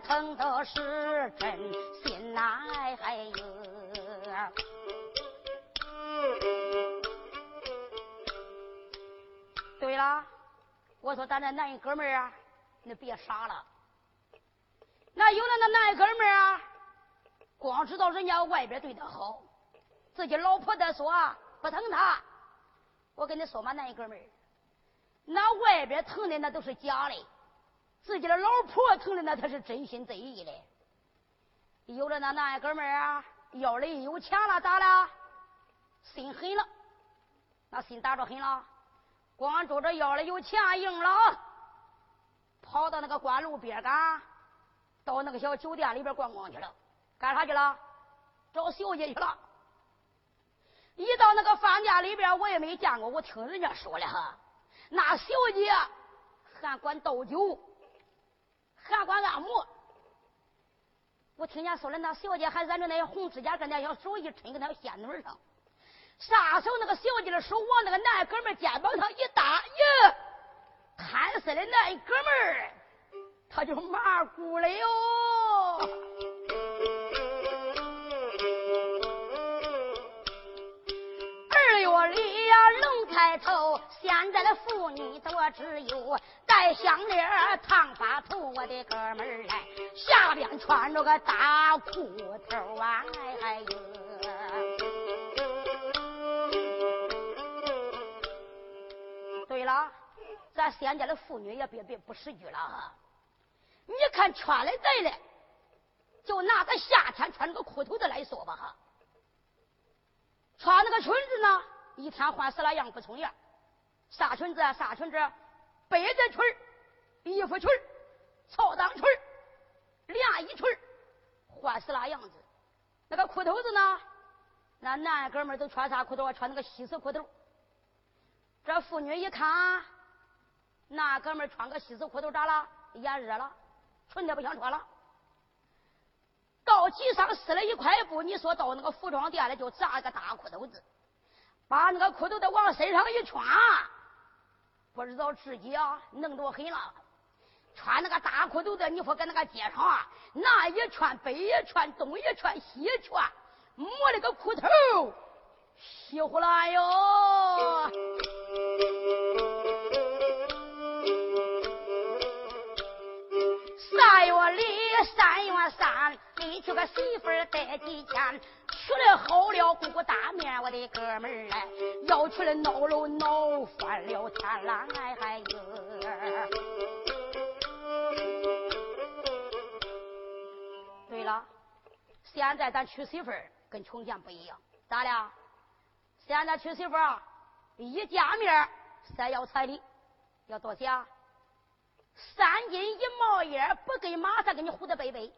疼的是真心呐，哎呦。对了，我说咱这男哥们儿啊，你别傻了。那有的那男哥们儿啊，光知道人家外边对他好，自己老婆的说不疼他。我跟你说嘛，男哥们儿，那外边疼的那都是假的，自己的老婆疼的那才是真心真意的。有的那男哥们儿啊，腰里有钱了咋了？心狠了，那心打着狠了。光着着腰里有钱硬了，跑到那个关路边干，到那个小酒店里边逛逛去了，干啥去了？找小姐去了。一到那个饭店里边，我也没见过，我听人家说了哈，那小姐还管倒酒，还管按摩。我听见说的那小姐还染着那些红指甲，跟那小手一抻，跟那仙女上。啥时候那个小姐的手往那个男哥们肩膀上一搭，呀，贪色的那哥们儿他就麻姑了哟。二月里呀，龙抬头，现在的妇女多只有戴项链烫发头，我的哥们儿来，下边穿着个大裤头啊，哎呦。了，咱现在的妇女也别别不识趣了啊！你看穿的对了，就拿个夏天穿个裤头子来说吧哈，穿那个裙子呢，一天换十来样不重样，啥裙子啊？啥裙子？被子裙衣服裙草裆裙连衣裙换十来样子。那个裤头子呢？那男哥们都穿啥裤头啊？穿那个西式裤头。这妇女一看，那哥们穿个西式裤头咋了？眼热了，纯的不想穿了。到集上撕了一块布，你说到那个服装店里就扎个大裤头子，把那个裤头子往身上一穿，不知道自己啊弄多狠了。穿那个大裤头的，你说搁那个街上啊，南一穿北一穿东一穿西一穿，摸了个裤头，稀呼啦哟。三月里，三月三，你娶个媳妇带几钱？娶了好了，姑姑大面，我的哥们儿哎，要出来闹了闹翻了天啦！哎嗨哟！对了，现在咱娶媳妇儿跟从前不一样，咋了？现在娶媳妇儿一见面先要彩礼，要多少？三斤一毛烟不给，马上给你唬得背背。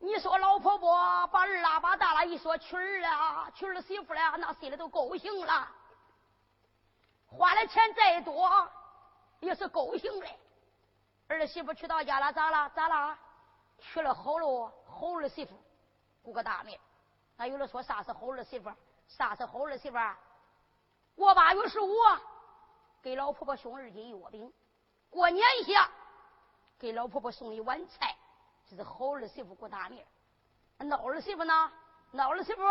你说老婆婆把儿拉把大了，一说娶儿了，娶儿媳妇了，那心里都高兴了。花的钱再多，也是高兴的。儿媳妇娶到家了，咋了？咋了？娶了好了，好儿媳妇，顾个大面。那有人说啥是好儿媳妇？啥是好儿媳妇？过八月十五。给老婆婆送二斤月饼，过年下给老婆婆送一碗菜，这是好儿媳妇过大年。那儿媳妇呢？那儿媳妇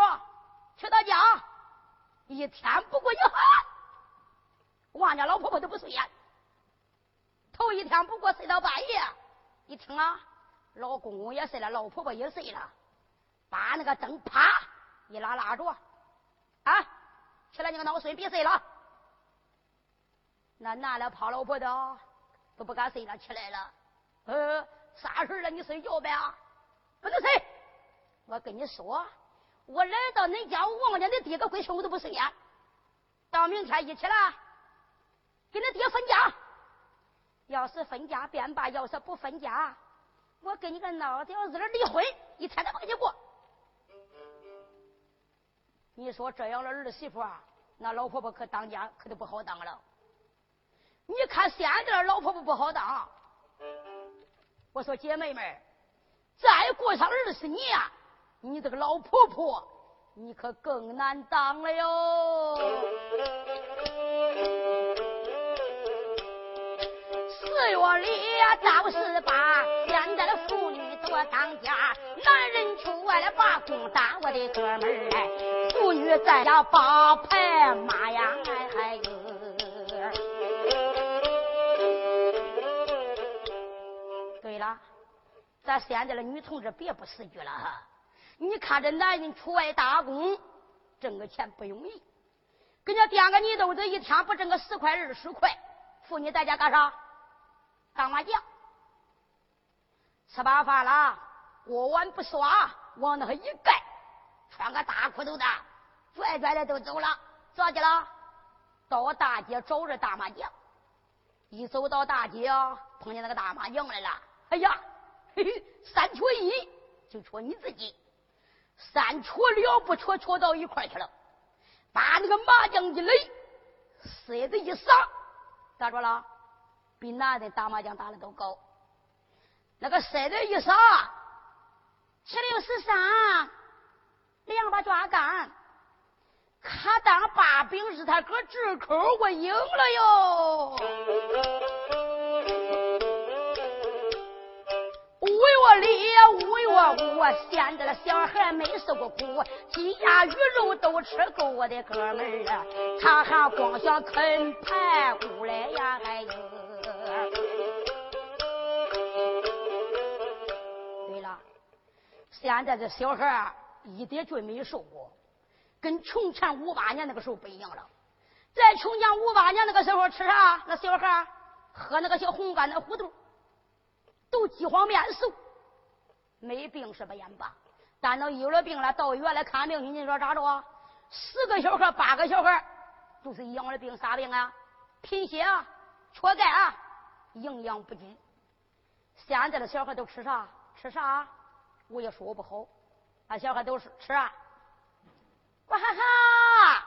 去到家一天不过一寒，王家老婆婆都不睡呀。头一天不过睡到半夜，一听啊，老公公也睡了，老婆婆也睡了，把那个灯啪一拉拉着，啊，起来，你个孬孙，别睡了。那男的怕老婆的都不敢睡了，起来了。呃，啥事了？你睡觉呗？不能睡。我跟你说，我来到恁家，我望见你爹个闺孙，我都不顺眼。到明天一起来，跟你爹分家。要是分家便罢，要是不分家，我跟你个孬屌子离婚，一天都不跟你过。你说这样的儿媳妇啊，那老婆婆可当家可就不好当了。你看现在老婆婆不好当，我说姐妹们，再过上二十年，你这个老婆婆你可更难当了哟。四月里呀，到十八，现在的妇女多当家，男人出外了把工打，我的哥们儿，妇女在家把牌骂呀，现在的女同志别不识句了哈。你看这男人出外打工，挣个钱不容易，给人家垫个泥豆子，一天不挣个十块二十块。妇女在家干啥？打麻将。吃饱饭了，锅碗不刷，往那一盖，穿个大裤头的，拽拽的都走了。咋去了？到大街找着打麻将。一走到大街，碰见那个打麻将来了。哎呀，三缺一，就缺你自己。三缺了不缺，缺到一块去了，把那个麻将一垒，筛子一撒，咋着了？比男的打麻将打的都高。那个筛子一撒，七六十三，两把抓杆，卡当把柄是他哥直口，我赢了哟。为我立呀，为我无，现在的小孩没受过苦，鸡鸭鱼肉都吃够。我的哥们儿啊，他还光想啃排骨来呀，哎呦！对了，现在这小孩一点罪没受过，跟从前五八年那个时候不一样了。在从前五八年那个时候吃啥？那小孩喝那个小红干的糊涂。都饥荒面熟，没病是不言罢，但到有了病了，到医院来看病，你说咋着啊？十个小孩八个小孩都是一样的病，啥病啊？贫血啊，缺钙啊，营养不均。现在的小孩都吃啥？吃啥？我也说不好。那小孩都是吃啊，哇哈哈，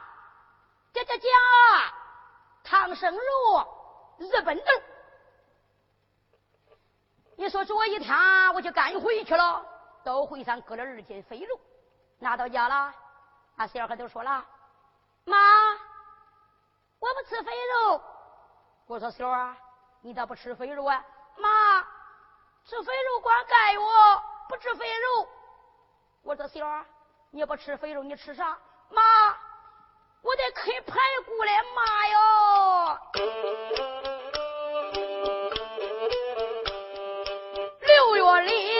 这这这，唐僧肉，日本豆。你说这一天我就赶回去了，到会上割了二斤肥肉，拿到家了。那小孩都说了：“妈，我不吃肥肉。”我说：“小啊，你咋不吃肥肉啊？”妈，吃肥肉光盖我，不吃肥肉。我说：“小啊，你不吃肥肉，你吃啥？”妈，我得啃排骨嘞，妈哟。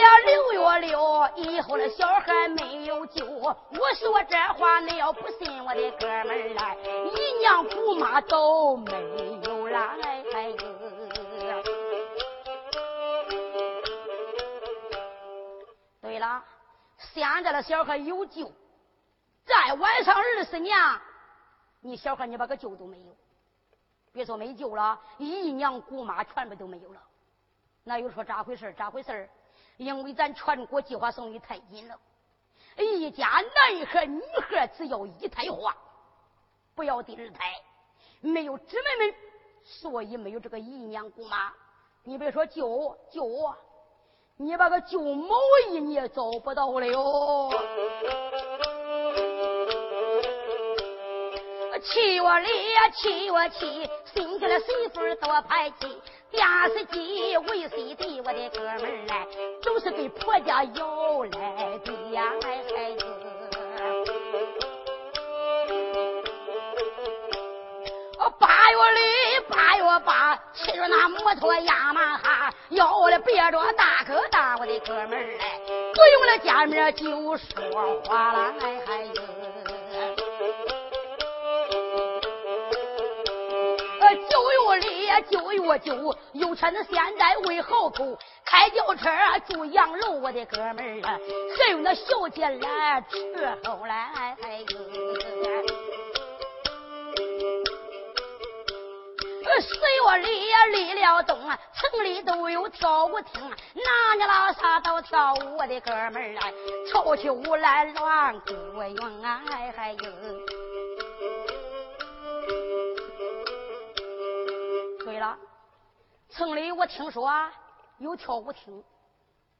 呀，六月六以后的小孩没有救。我说这话，你要不信，我的哥们儿来，姨娘姑妈都没有了。哎，对了，现在的小孩有救，再晚上二十年，你小孩你把个救都没有。别说没救了，姨娘姑妈全部都没有了。那又说咋回事？咋回事？因为咱全国计划生育太紧了，一家男孩女孩只要一胎化，不要第二胎，没有姊妹们，所以没有这个姨娘姑妈。你别说舅舅，你把个舅某姨你也找不到了哟。七月里呀，七月七，新娶了媳妇多排气。电视机、VCD，我的哥们儿来，都是给婆家要来的呀！哎孩子，八月里八月八，骑着那摩托雅马哈，要了别着大哥大，我的哥们儿来，不用了见面就说话了，哎孩子。就越久，有车子现在为好口，开轿车住洋楼，我的哥们儿啊，还有那小姐来伺候来。十月里呀立了冬，城里都有跳舞厅，哪里拉啥都跳舞，我的哥们儿啊，跳起舞来乱鼓用啊，还有。城里我听说有跳舞厅，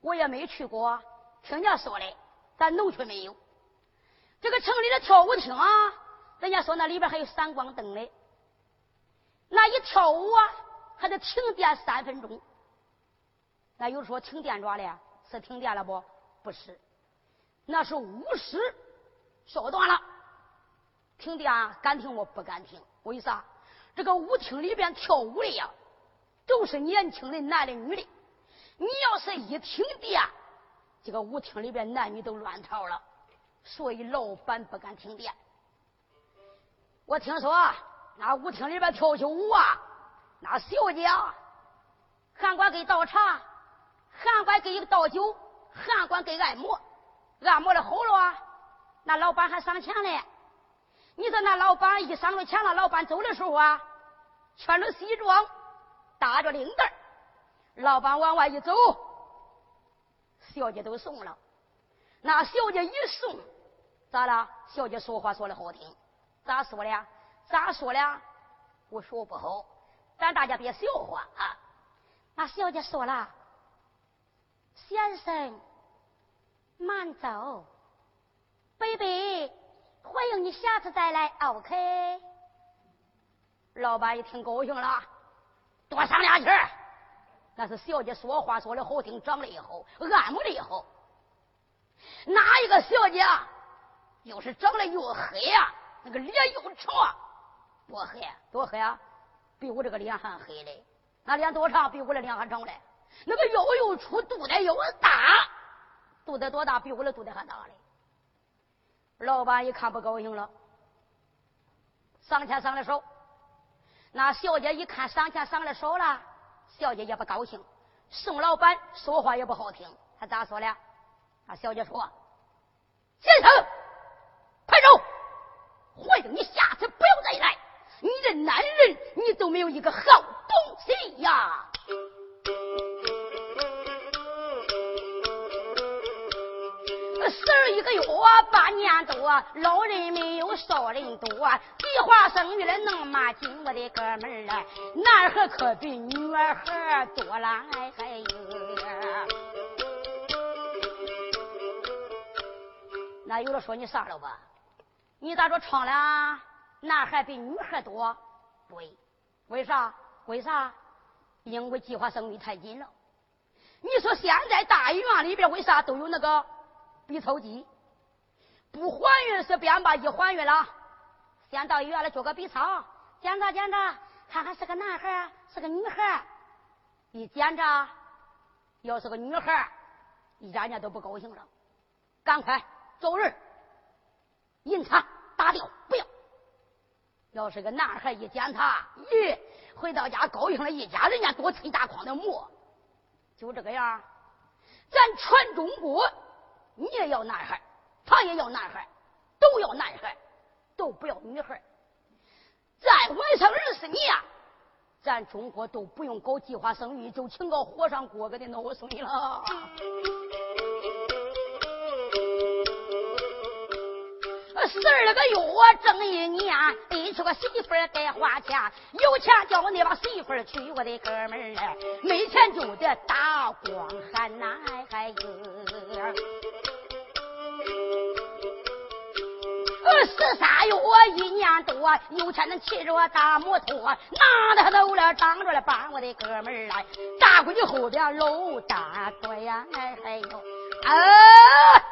我也没去过，听人家说的，咱农村没有。这个城里的跳舞厅啊，人家说那里边还有闪光灯嘞。那一跳舞啊，还得停电三分钟。那有说停电着了，是停电了不？不是，那是巫师烧断了。停电啊敢停我不敢停，为啥？这个舞厅里边跳舞的呀，都是年轻的男的女的。你要是一停电，这个舞厅里边男女都乱套了，所以老板不敢停电。我听说那舞厅里边跳起舞啊，那小姐啊还管给倒茶还管给倒酒还管给按摩，按摩的好了啊，那老板还赏钱嘞。你说那老板一上了钱了，老板走的时候啊，穿着西装，打着领带，老板往外一走，小姐都送了。那小姐一送，咋了？小姐说话说的好听，咋说的？咋说的？我说不好，咱大家别笑话啊。那小姐说了：“先生，慢走，baby。”欢迎你下次再来，OK。老板一听高兴了，多上两气那是小姐说话说的好听，长得也好，按摩的也好。哪一个小姐又是长得又黑呀？那个脸又长，多黑，多黑啊！比我这个脸还黑嘞。那脸多长？比我的脸还长嘞。那个腰又粗，肚子又大，肚子多大？比我的肚子还大嘞。老板一看不高兴了，上前上了手。那小姐一看上钱上的少了，小姐也不高兴。宋老板说话也不好听，他咋说的？那小姐说：“先生，快走！欢迎你下次不要再来。你这男人，你都没有一个好东西呀！”十儿一个月半年多，老人没有少人多，计划生育的那么紧，我的哥们儿啊，男孩可比女孩多了还有。那有的说你傻了吧？你咋说唱了？男孩比女孩多？对，为啥？为啥？因为计划生育太紧了。你说现在大医院里边为啥都有那个？B 超机不怀孕是便吧？一怀孕了，先到医院来做个 B 超，检查检查，看看是个男孩是个女孩一检查，要是个女孩人家都不高兴了。赶快走人，引产打掉，不要。要是个男孩一检查，咦，回到家高兴了一家人家多忒大筐的馍，就这个样。咱全中国。你也要男孩，他也要男孩，都要男孩，都不要女孩。再晚上二十年，咱中国都不用搞计划生育，就请个和尚过个的脑孙了。十二个月我挣一年，一娶个媳妇儿该花钱，有钱叫你把媳妇娶，我的哥们儿没钱就得打光汉呐，还十三月一年多，有钱能骑着我大摩托，拿着走了，挡着了把我的哥们儿来，大闺女后边搂大腿呀，哎嗨哟，啊！